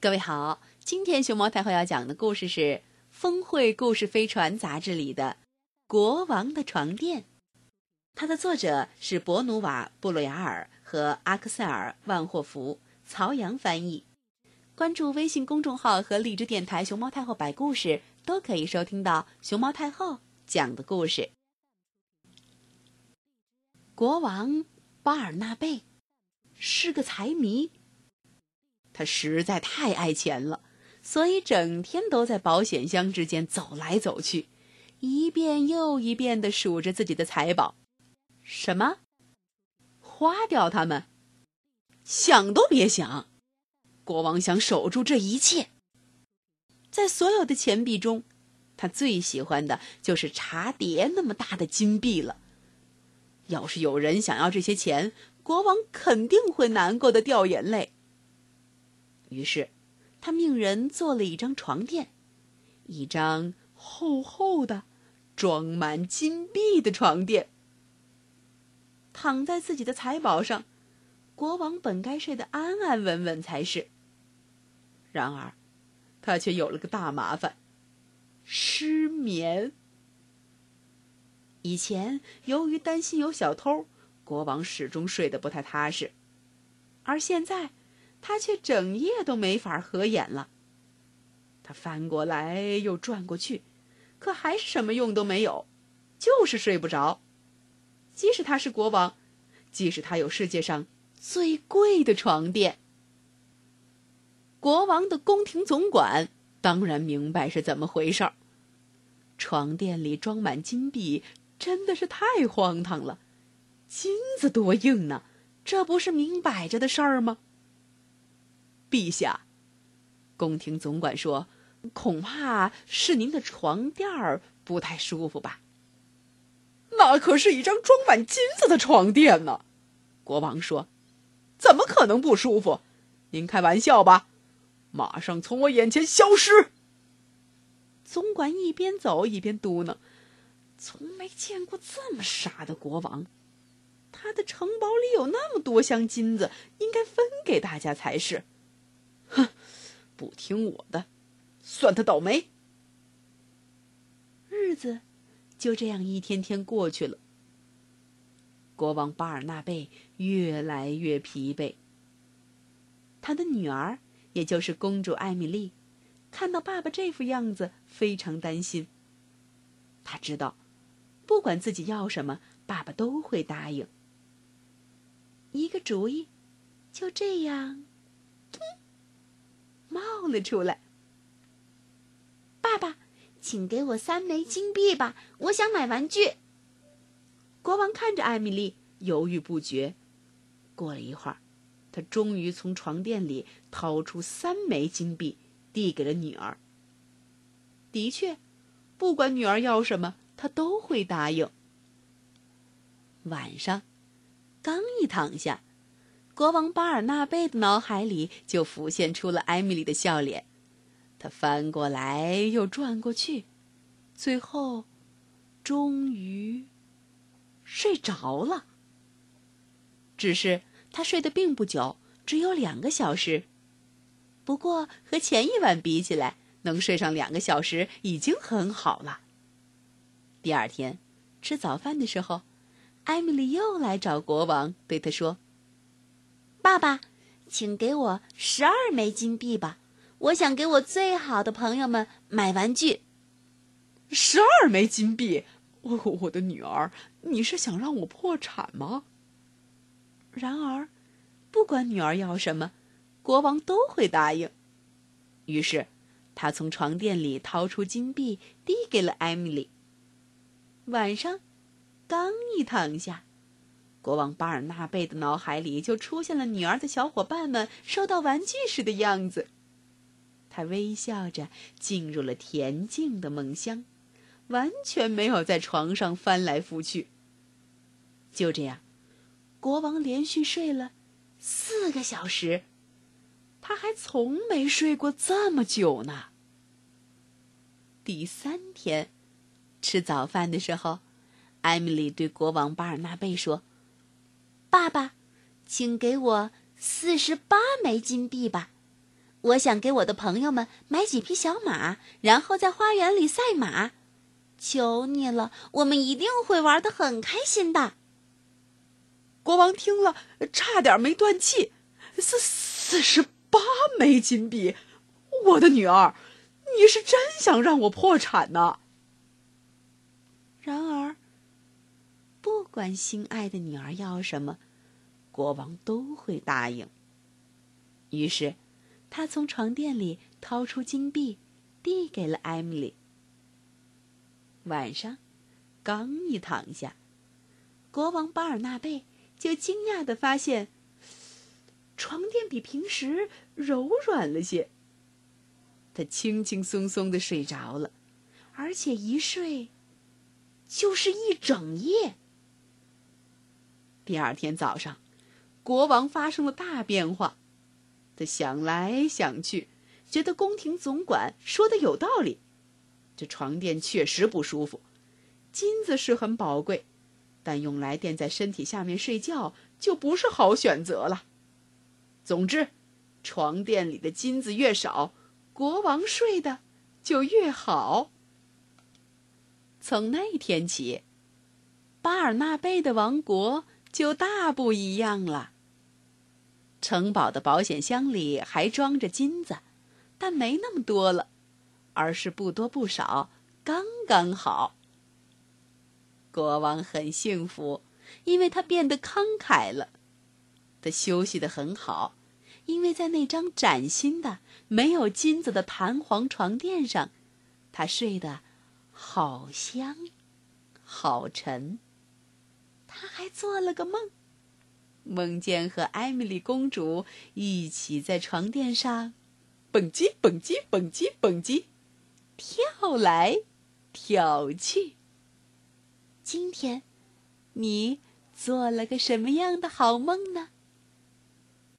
各位好，今天熊猫太后要讲的故事是《峰会故事飞船》杂志里的《国王的床垫》，它的作者是博努瓦·布洛雅尔和阿克塞尔·万霍夫，曹阳翻译。关注微信公众号和荔枝电台“熊猫太后摆故事”，都可以收听到熊猫太后讲的故事。国王巴尔纳贝是个财迷。他实在太爱钱了，所以整天都在保险箱之间走来走去，一遍又一遍的数着自己的财宝。什么？花掉它们？想都别想！国王想守住这一切。在所有的钱币中，他最喜欢的就是茶碟那么大的金币了。要是有人想要这些钱，国王肯定会难过的掉眼泪。于是，他命人做了一张床垫，一张厚厚的、装满金币的床垫。躺在自己的财宝上，国王本该睡得安安稳稳才是。然而，他却有了个大麻烦——失眠。以前，由于担心有小偷，国王始终睡得不太踏实，而现在。他却整夜都没法合眼了。他翻过来又转过去，可还是什么用都没有，就是睡不着。即使他是国王，即使他有世界上最贵的床垫，国王的宫廷总管当然明白是怎么回事儿。床垫里装满金币，真的是太荒唐了。金子多硬呢，这不是明摆着的事儿吗？陛下，宫廷总管说：“恐怕是您的床垫儿不太舒服吧？”那可是一张装满金子的床垫呢。国王说：“怎么可能不舒服？您开玩笑吧！马上从我眼前消失！”总管一边走一边嘟囔：“从没见过这么傻的国王。他的城堡里有那么多箱金子，应该分给大家才是。”不听我的，算他倒霉。日子就这样一天天过去了。国王巴尔纳贝越来越疲惫。他的女儿，也就是公主艾米丽，看到爸爸这副样子，非常担心。他知道，不管自己要什么，爸爸都会答应。一个主意，就这样。冒了出来。爸爸，请给我三枚金币吧，我想买玩具。国王看着艾米丽，犹豫不决。过了一会儿，他终于从床垫里掏出三枚金币，递给了女儿。的确，不管女儿要什么，他都会答应。晚上，刚一躺下。国王巴尔纳贝的脑海里就浮现出了艾米丽的笑脸，他翻过来又转过去，最后，终于睡着了。只是他睡得并不久，只有两个小时。不过和前一晚比起来，能睡上两个小时已经很好了。第二天吃早饭的时候，艾米丽又来找国王，对他说。爸爸，请给我十二枚金币吧！我想给我最好的朋友们买玩具。十二枚金币，我我的女儿，你是想让我破产吗？然而，不管女儿要什么，国王都会答应。于是，他从床垫里掏出金币，递给了艾米丽。晚上，刚一躺下。国王巴尔纳贝的脑海里就出现了女儿的小伙伴们收到玩具时的样子。他微笑着进入了恬静的梦乡，完全没有在床上翻来覆去。就这样，国王连续睡了四个小时，他还从没睡过这么久呢。第三天，吃早饭的时候，艾米丽对国王巴尔纳贝说。爸爸，请给我四十八枚金币吧，我想给我的朋友们买几匹小马，然后在花园里赛马。求你了，我们一定会玩得很开心的。国王听了，差点没断气。四四十八枚金币，我的女儿，你是真想让我破产呢？然而，不管心爱的女儿要什么，国王都会答应。于是，他从床垫里掏出金币，递给了艾米丽。晚上，刚一躺下，国王巴尔纳贝就惊讶的发现，床垫比平时柔软了些。他轻轻松松的睡着了，而且一睡就是一整夜。第二天早上，国王发生了大变化。他想来想去，觉得宫廷总管说的有道理。这床垫确实不舒服，金子是很宝贵，但用来垫在身体下面睡觉就不是好选择了。总之，床垫里的金子越少，国王睡的就越好。从那天起，巴尔纳贝的王国就大不一样了。城堡的保险箱里还装着金子，但没那么多了，而是不多不少，刚刚好。国王很幸福，因为他变得慷慨了。他休息得很好，因为在那张崭新的、没有金子的弹簧床垫上，他睡得好香，好沉。他还做了个梦。梦见和艾米丽公主一起在床垫上蹦叽、蹦叽、蹦叽、蹦叽，跳来跳去。今天，你做了个什么样的好梦呢？